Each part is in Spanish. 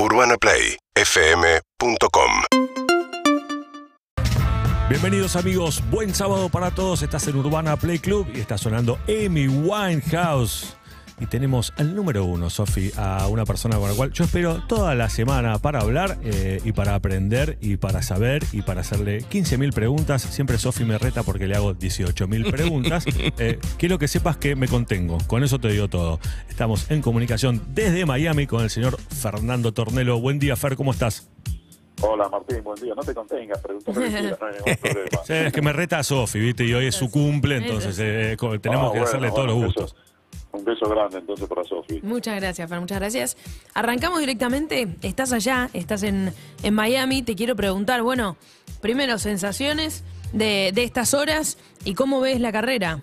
UrbanaPlayFM.com Bienvenidos amigos, buen sábado para todos. Estás en Urbana Play Club y está sonando Amy Winehouse. Y tenemos al número uno, Sofi, a una persona con la cual yo espero toda la semana para hablar eh, y para aprender y para saber y para hacerle 15.000 preguntas. Siempre Sofi me reta porque le hago 18.000 preguntas. Eh, quiero que sepas que me contengo, con eso te digo todo. Estamos en comunicación desde Miami con el señor Fernando Tornelo. Buen día, Fer, ¿cómo estás? Hola Martín, buen día. No te contengas, pregúntame si no hay ningún problema. Sí, es que me reta a Sofi, ¿viste? Y hoy es su cumple, entonces eh, tenemos Ah, que bueno, hacerle bueno, todos los gustos. Un beso grande entonces para Sofi. Muchas gracias, Fer, muchas gracias. Arrancamos directamente. Estás allá, estás en, en Miami. Te quiero preguntar, bueno, primero, sensaciones de, de estas horas y cómo ves la carrera.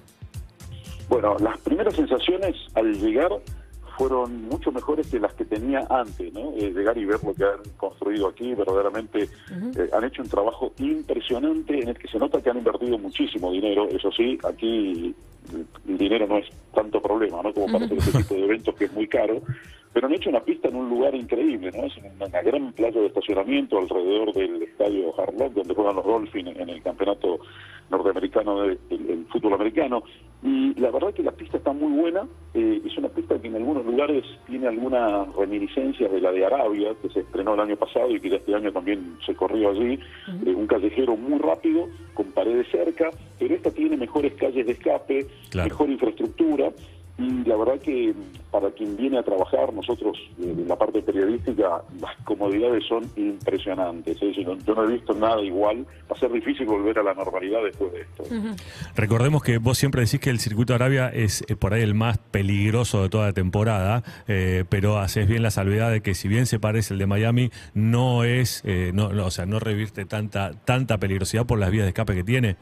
Bueno, las primeras sensaciones al llegar fueron mucho mejores que las que tenía antes, ¿no? Eh, llegar y ver lo que han construido aquí, verdaderamente eh, han hecho un trabajo impresionante en el que se nota que han invertido muchísimo dinero, eso sí, aquí el dinero no es tanto problema, ¿no? Como para hacer este tipo de eventos que es muy caro, pero han hecho una pista en un lugar increíble, ¿no? Es una, una gran playa de estacionamiento alrededor del estadio Hard Rock, donde juegan los Dolphins en el campeonato norteamericano del el fútbol americano. Y la verdad que la pista está muy buena. eh, es una pista que en algunos lugares tiene algunas reminiscencias de la de Arabia, que se estrenó el año pasado y que ya este año también se corrió allí. Eh, un callejero muy rápido, con paredes cerca, pero esta tiene mejores calles de escape, Claro. mejor infraestructura. Y la verdad que para quien viene a trabajar, nosotros eh, en la parte periodística, las comodidades son impresionantes. ¿eh? Yo, no, yo no he visto nada igual. Va a ser difícil volver a la normalidad después de esto. Recordemos que vos siempre decís que el circuito de Arabia es eh, por ahí el más peligroso de toda la temporada, eh, pero haces bien la salvedad de que si bien se parece el de Miami, no es, eh, no, no, o sea, no revierte tanta, tanta peligrosidad por las vías de escape que tiene.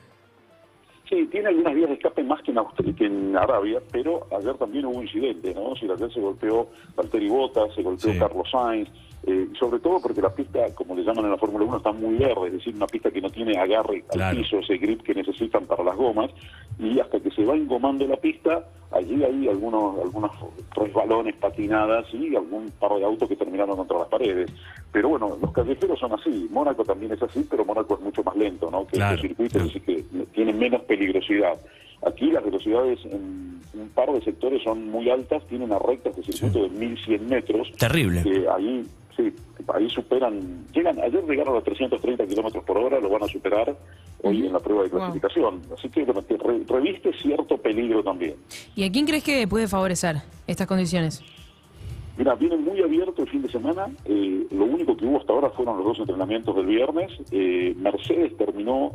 Sí, tiene algunas vías de escape más que en, Austria, que en Arabia, pero ayer también hubo incidente, ¿no? Si ayer se golpeó Valtteri Bottas, se golpeó Sí. Carlos Sainz, eh, sobre todo porque la pista, como le llaman en la Fórmula 1, está muy verde, es decir, una pista que no tiene agarre Claro. al piso, ese grip que necesitan para las gomas, y hasta que se va engomando la pista, allí hay algunos, algunos resbalones, patinadas y algún par de autos que terminaron contra las paredes. Pero bueno, los callejeros son así, Mónaco también es así, pero Mónaco es mucho más lento, ¿no? Que Claro, estos circuitos, claro. así que tienen menos peligrosidad. Aquí las velocidades en un par de sectores son muy altas, tienen una recta de circuito de 1100 metros. Terrible. Que ahí, sí, ahí superan, llegan, ayer llegaron a los 330 kilómetros por hora, lo van a superar hoy en la prueba de Wow. clasificación. Así que bueno, que re- reviste cierto peligro también. ¿Y a quién crees que puede favorecer estas condiciones? Mira, viene muy abierto el fin de semana. eh, lo único que hubo hasta ahora fueron los dos entrenamientos del viernes. Eh, Mercedes terminó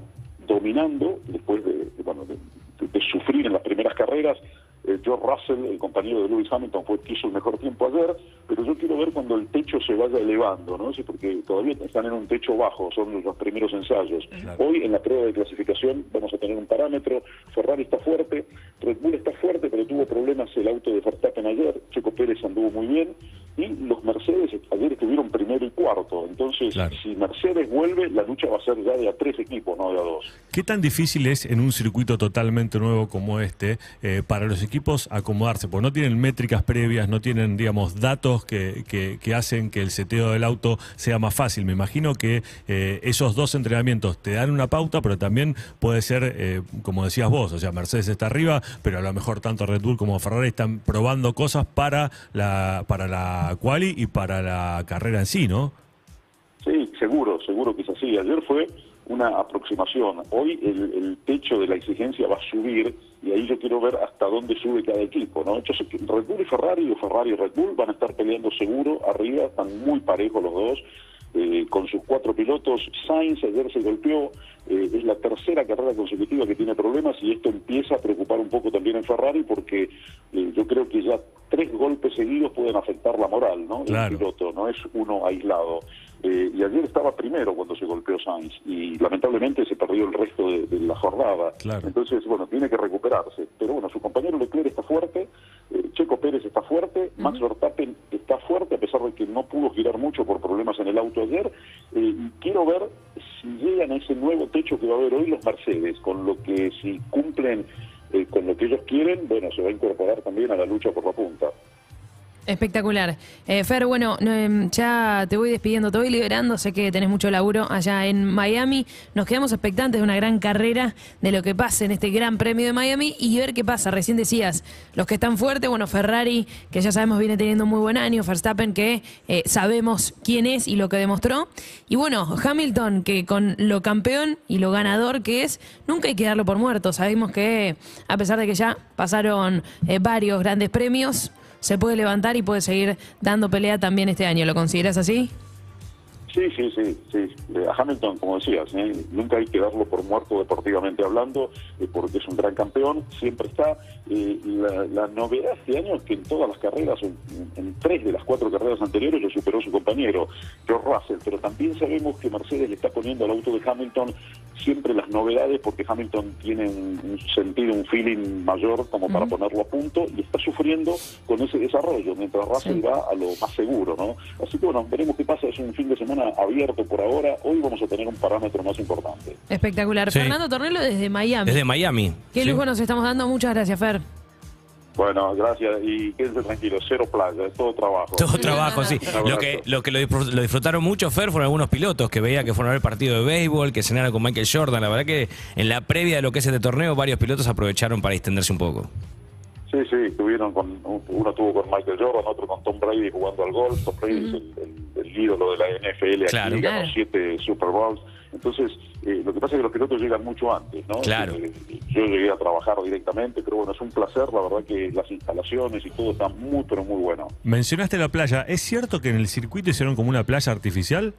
dominando después de, de, bueno, de- de- de sufrir en las primeras carreras. Eh, George Russell, el compañero de Lewis Hamilton, fue el que hizo el mejor tiempo ayer, pero yo quiero ver cuando el techo se vaya elevando, ¿no? Sí, porque todavía están en un techo bajo, son los primeros ensayos. Hoy en la prueba de clasificación vamos a tener un parámetro, Ferrari está fuerte, Red Bull está fuerte, pero tuvo problemas el auto de Verstappen ayer, anduvo muy bien, y los Mercedes ayer cuarto, entonces Claro. si Mercedes vuelve, la lucha va a ser ya de a tres equipos, no de a dos. ¿Qué tan difícil es en un circuito totalmente nuevo como este eh, para los equipos acomodarse? Porque no tienen métricas previas, no tienen, digamos, datos que, que- que hacen que el seteo del auto sea más fácil. Me imagino que eh, esos dos entrenamientos te dan una pauta, pero también puede ser, eh, como decías vos, o sea, Mercedes está arriba, pero a lo mejor tanto Red Bull como Ferrari están probando cosas para la, para la quali y para la carrera en sí, ¿no? Seguro, seguro que es así. Ayer fue una aproximación. Hoy el, techo de la exigencia va a subir y ahí yo quiero ver hasta dónde sube cada equipo. ¿no? Que Red Bull y Ferrari o Ferrari y Red Bull van a estar peleando seguro arriba, están muy parejos los dos. eh, con sus cuatro pilotos, Sainz ayer se golpeó, eh, es la tercera carrera consecutiva que tiene problemas y esto empieza a preocupar un poco también en Ferrari porque eh, yo creo que ya tres golpes seguidos pueden afectar la moral ¿no? Claro. piloto, no es uno aislado. Eh, y ayer estaba primero cuando se golpeó Sainz y lamentablemente se perdió el resto de, de la jornada. Claro. Entonces, bueno, tiene que recuperarse. Pero bueno, su compañero Leclerc está fuerte, eh, Checo Pérez está fuerte, Max Verstappen está fuerte a pesar de que no pudo girar mucho por problemas en el auto ayer. Eh, y quiero ver si llegan a ese nuevo techo que va a haber hoy los Mercedes, con lo que si cumplen eh, con lo que ellos quieren, bueno, se va a incorporar también a la lucha por la punta. Espectacular. Eh, Fer, bueno, no, em, ya te voy despidiendo, te voy liberando, sé que tenés mucho laburo allá en Miami. Nos quedamos expectantes de una gran carrera, de lo que pase en este Gran Premio de Miami y ver qué pasa. Recién decías, los que están fuertes, bueno, Ferrari, que ya sabemos viene teniendo un muy buen año, Verstappen, que eh, sabemos quién es y lo que demostró. Y bueno, Hamilton, que con lo campeón y lo ganador que es, nunca hay que darlo por muerto. Sabemos que, a pesar de que ya pasaron eh, varios grandes premios, se puede levantar y puede seguir dando pelea también este año. ¿Lo consideras así? Sí, sí, sí, sí. Eh, a Hamilton, como decías, ¿eh? nunca hay que darlo por muerto deportivamente hablando, eh, porque es un gran campeón, siempre está. La, la, novedad este año es que en todas las carreras, en, en, tres de las cuatro carreras anteriores, lo superó su compañero, George Russell, pero también sabemos que Mercedes le está poniendo al auto de Hamilton siempre las novedades, porque Hamilton tiene un, un sentido, un feeling mayor como para ponerlo a punto, y está sufriendo con ese desarrollo, mientras Russell sí. va a lo más seguro, ¿no? Así que bueno, veremos qué pasa, es un fin de semana abierto por ahora. Hoy vamos a tener un parámetro más importante. Espectacular. Sí. Fernando Tornelo desde Miami. Desde Miami. Qué sí. lujo nos estamos dando. Muchas gracias, Fer. Bueno, gracias y quédense tranquilos, cero playa, es todo trabajo. Todo trabajo, sí. Lo que, lo que lo disfrutaron mucho, Fer, fueron algunos pilotos que veía que fueron a ver partido de béisbol, que cenaron con Michael Jordan. La verdad que en la previa de lo que es este torneo, varios pilotos aprovecharon para distenderse un poco. Sí, sí, estuvieron con, uno estuvo con Michael Jordan, otro con Tom Brady jugando al golf. Tom Brady uh -huh. es el, ídolo de la NFL, claro. aquí ganó siete Super Bowls. Entonces, eh, lo que pasa es que los pilotos llegan mucho antes, ¿no? Claro. Eh, yo llegué a trabajar directamente, pero bueno, es un placer, la verdad que las instalaciones y todo está muy, pero muy bueno. Mencionaste la playa, ¿es cierto que en el circuito hicieron como una playa artificial?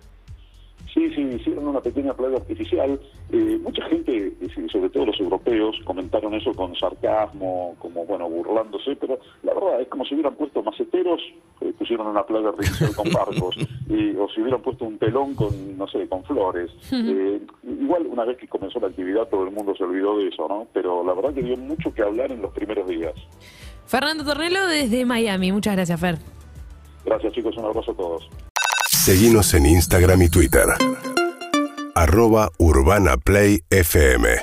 Hicieron una pequeña playa artificial. Eh, mucha gente, sobre todo los europeos, comentaron eso con sarcasmo, como, bueno, burlándose, pero la verdad es como si hubieran puesto maceteros, eh, pusieron una playa artificial con barcos, y, o si hubieran puesto un telón con, no sé, con flores. Eh, igual, una vez que comenzó la actividad, todo el mundo se olvidó de eso, ¿no? Pero la verdad que dio mucho que hablar en los primeros días. Fernando Tornelo desde Miami. Muchas gracias, Fer. Gracias, chicos. Un abrazo a todos. Seguimos en Instagram y Twitter. Arroba Urbana Play FM.